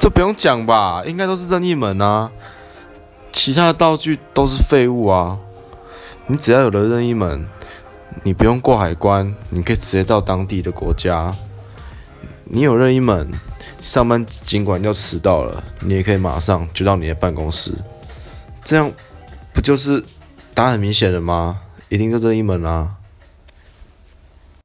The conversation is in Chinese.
这不用讲吧？应该都是任意门啊，其他的道具都是废物啊。你只要有了任意门，你不用过海关，你可以直接到当地的国家。你有任意门，上班尽管要迟到了，你也可以马上就到你的办公室。这样不就是答案很明显了吗？一定是任意门啊！